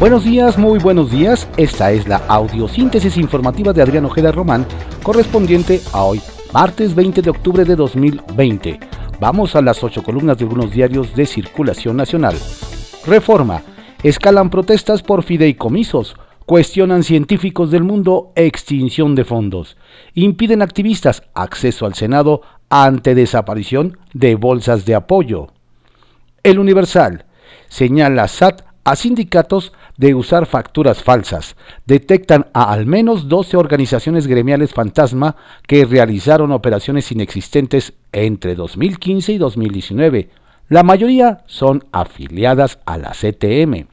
Buenos días, muy buenos días. Esta es la audiosíntesis informativa de Adrián Ojeda Román, correspondiente a hoy, martes 20 de octubre de 2020. Vamos a las ocho columnas de algunos diarios de circulación nacional. Reforma. Escalan protestas por fideicomisos. Cuestionan científicos del mundo extinción de fondos. Impiden activistas acceso al Senado ante desaparición de bolsas de apoyo. El Universal señala SAT a sindicatos de usar facturas falsas. Detectan a al menos 12 organizaciones gremiales fantasma que realizaron operaciones inexistentes entre 2015 y 2019. La mayoría son afiliadas a la CTM.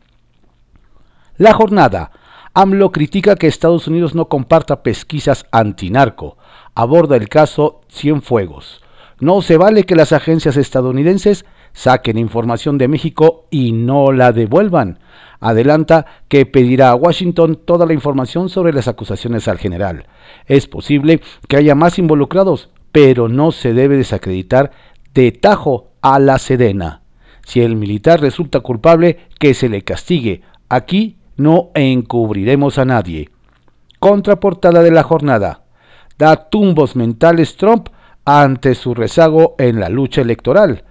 La jornada. AMLO critica que Estados Unidos no comparta pesquisas antinarco. Aborda el caso Cienfuegos. No se vale que las agencias estadounidenses saquen información de México y no la devuelvan. Adelanta que pedirá a Washington toda la información sobre las acusaciones al general. Es posible que haya más involucrados, pero no se debe desacreditar de tajo a la Sedena. Si el militar resulta culpable, que se le castigue. Aquí no encubriremos a nadie. Contraportada de la jornada. Da tumbos mentales Trump ante su rezago en la lucha electoral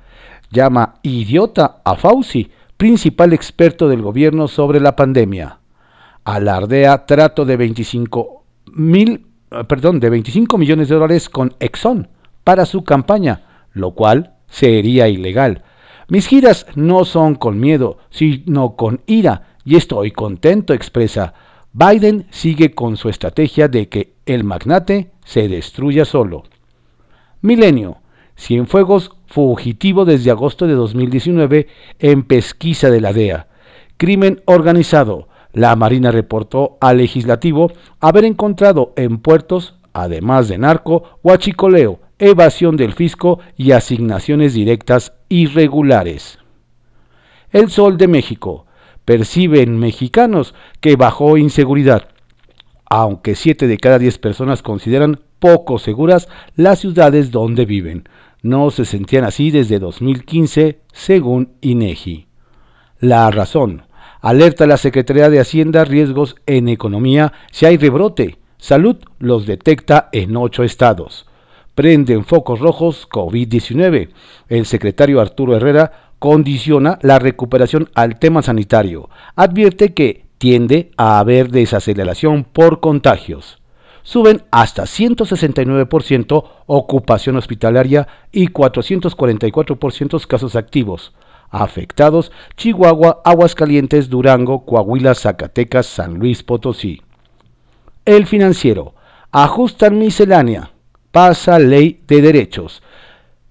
llama idiota a Fauci, principal experto del gobierno sobre la pandemia. Alardea trato de 25 mil, perdón, de 25 millones de dólares con Exxon para su campaña, lo cual sería ilegal. Mis giras no son con miedo, sino con ira, y estoy contento, expresa. Biden sigue con su estrategia de que el magnate se destruya solo. Milenio. Cienfuegos fugitivo desde agosto de 2019 en pesquisa de la DEA. Crimen organizado. La Marina reportó al legislativo haber encontrado en puertos, además de narco, huachicoleo, evasión del fisco y asignaciones directas irregulares. El Sol de México. Perciben mexicanos que bajó inseguridad. Aunque 7 de cada 10 personas consideran poco seguras las ciudades donde viven no se sentían así desde 2015, según INEGI. La razón. Alerta a la Secretaría de Hacienda riesgos en economía si hay rebrote. Salud los detecta en ocho estados. Prenden focos rojos COVID-19. El secretario Arturo Herrera condiciona la recuperación al tema sanitario. Advierte que tiende a haber desaceleración por contagios suben hasta 169% ocupación hospitalaria y 444% casos activos. Afectados Chihuahua, Aguascalientes, Durango, Coahuila, Zacatecas, San Luis Potosí. El financiero. Ajustan miscelánea. Pasa ley de derechos.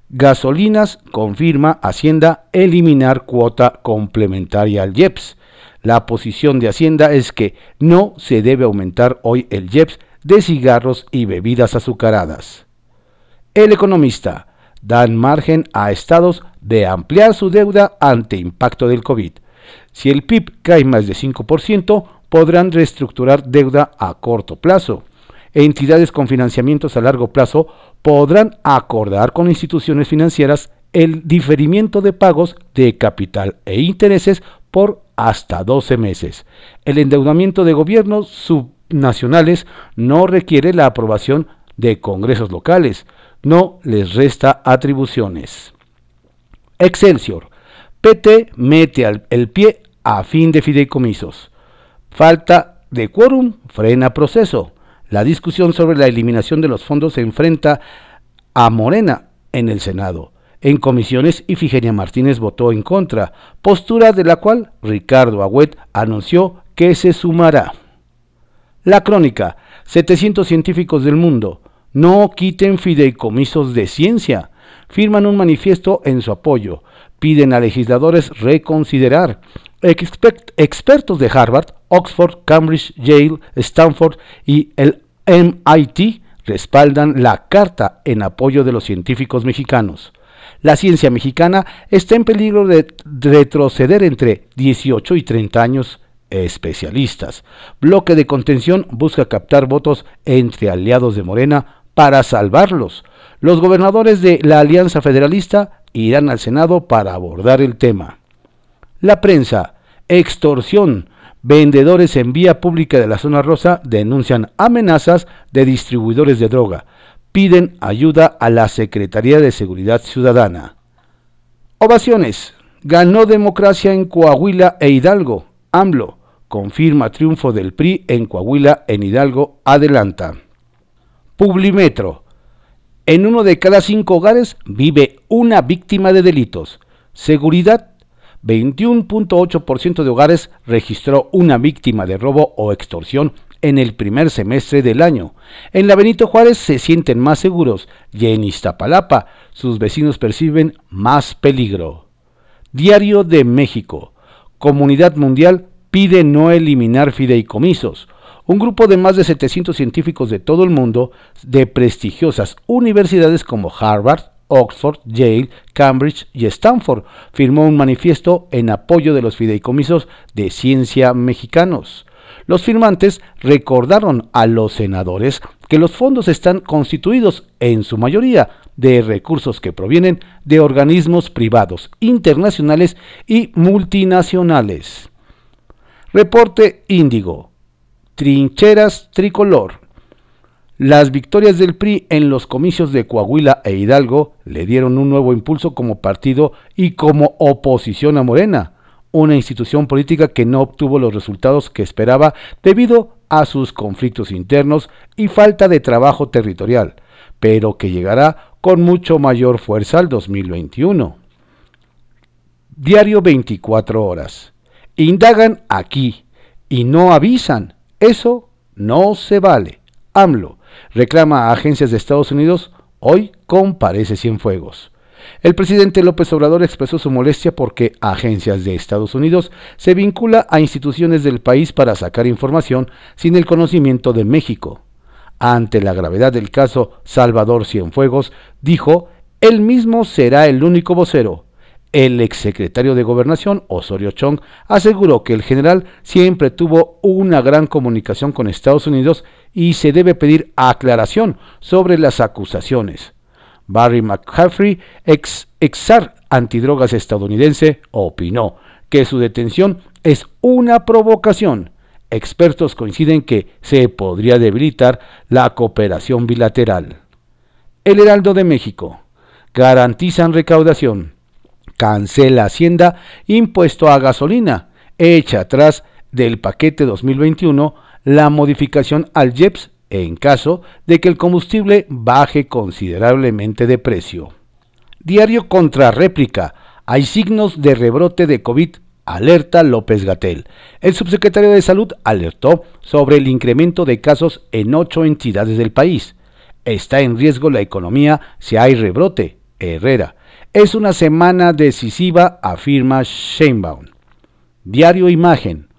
Gasolinas confirma Hacienda eliminar cuota complementaria al IEPS. La posición de Hacienda es que no se debe aumentar hoy el IEPS de cigarros y bebidas azucaradas. El economista dan margen a estados de ampliar su deuda ante impacto del COVID. Si el PIB cae más de 5%, podrán reestructurar deuda a corto plazo. Entidades con financiamientos a largo plazo podrán acordar con instituciones financieras el diferimiento de pagos de capital e intereses por hasta 12 meses. El endeudamiento de gobiernos sub nacionales no requiere la aprobación de congresos locales, no les resta atribuciones. Excelsior. PT mete el pie a fin de fideicomisos. Falta de quórum frena proceso. La discusión sobre la eliminación de los fondos se enfrenta a Morena en el Senado. En comisiones, Ifigenia Martínez votó en contra, postura de la cual Ricardo Agüet anunció que se sumará. La crónica, 700 científicos del mundo, no quiten fideicomisos de ciencia. Firman un manifiesto en su apoyo. Piden a legisladores reconsiderar. expertos de Harvard, Oxford, Cambridge, Yale, Stanford y el MIT respaldan la carta en apoyo de los científicos mexicanos. La ciencia mexicana está en peligro de retroceder entre 18 y 30 años especialistas. Bloque de contención busca captar votos entre aliados de Morena para salvarlos. Los gobernadores de la Alianza Federalista irán al Senado para abordar el tema. La prensa, extorsión, Vendedores en vía pública de la zona rosa denuncian amenazas de distribuidores de droga. Piden ayuda a la Secretaría de Seguridad Ciudadana. Ovaciones. Ganó democracia en Coahuila e Hidalgo. AMLO confirma triunfo del PRI en Coahuila, en Hidalgo, adelanta. Publimetro. En uno de cada cinco hogares vive una víctima de delitos. Seguridad 21.8% de hogares registró una víctima de robo o extorsión en el primer semestre del año. En la Benito Juárez se sienten más seguros y en Iztapalapa sus vecinos perciben más peligro. Diario de México. Comunidad Mundial pide no eliminar fideicomisos. Un grupo de más de 700 científicos de todo el mundo, de prestigiosas universidades como Harvard, Oxford, Yale, Cambridge y Stanford firmó un manifiesto en apoyo de los fideicomisos de ciencia mexicanos. Los firmantes recordaron a los senadores que los fondos están constituidos en su mayoría de recursos que provienen de organismos privados, internacionales y multinacionales. Reporte Índigo. Trincheras tricolor. Las victorias del PRI en los comicios de Coahuila e Hidalgo le dieron un nuevo impulso como partido y como oposición a Morena, una institución política que no obtuvo los resultados que esperaba debido a sus conflictos internos y falta de trabajo territorial, pero que llegará con mucho mayor fuerza al 2021. Diario 24 horas. Indagan aquí y no avisan. Eso no se vale. AMLO reclama a agencias de Estados Unidos, hoy comparece Cienfuegos. El presidente López Obrador expresó su molestia porque agencias de Estados Unidos se vincula a instituciones del país para sacar información sin el conocimiento de México. Ante la gravedad del caso Salvador Cienfuegos, dijo, él mismo será el único vocero. El exsecretario de Gobernación, Osorio Chong, aseguró que el general siempre tuvo una gran comunicación con Estados Unidos y se debe pedir aclaración sobre las acusaciones. Barry McCaffrey, ex exar antidrogas estadounidense, opinó que su detención es una provocación. Expertos coinciden que se podría debilitar la cooperación bilateral. El Heraldo de México. Garantizan recaudación. Cancela Hacienda impuesto a gasolina. Echa atrás del paquete 2021 la modificación al JEPS en caso de que el combustible baje considerablemente de precio. Diario contra réplica. Hay signos de rebrote de COVID. Alerta López Gatel. El subsecretario de Salud alertó sobre el incremento de casos en ocho entidades del país. Está en riesgo la economía si hay rebrote. Herrera. Es una semana decisiva, afirma Sheinbaum. Diario Imagen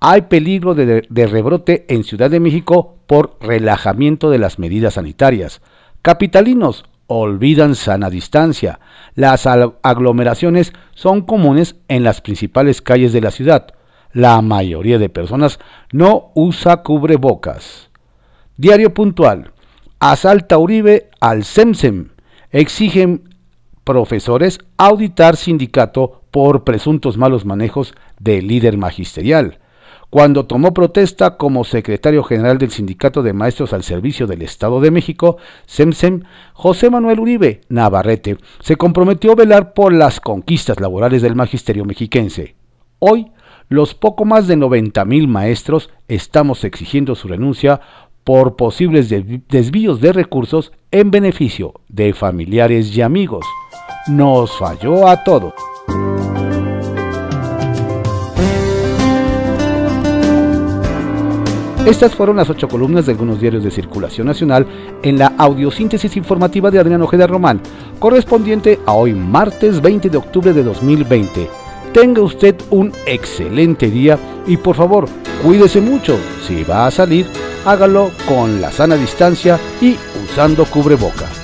hay peligro de, rebrote en Ciudad de México por relajamiento de las medidas sanitarias. Capitalinos olvidan sana distancia. Las aglomeraciones son comunes en las principales calles de la ciudad. La mayoría de personas no usa cubrebocas. Diario puntual. Asalta Uribe al SEMSEM. Exigen profesores auditar sindicato por presuntos malos manejos del líder magisterial cuando tomó protesta como secretario general del Sindicato de Maestros al Servicio del Estado de México, SEMSEM, José Manuel Uribe Navarrete se comprometió a velar por las conquistas laborales del magisterio mexiquense. Hoy, los poco más de 90 mil maestros estamos exigiendo su renuncia por posibles desvíos de recursos en beneficio de familiares y amigos. Nos falló a todos. Estas fueron las ocho columnas de algunos diarios de circulación nacional en la audiosíntesis informativa de Adrián Ojeda Román, correspondiente a hoy martes 20 de octubre de 2020. Tenga usted un excelente día y por favor, cuídese mucho. Si va a salir, hágalo con la sana distancia y usando cubreboca.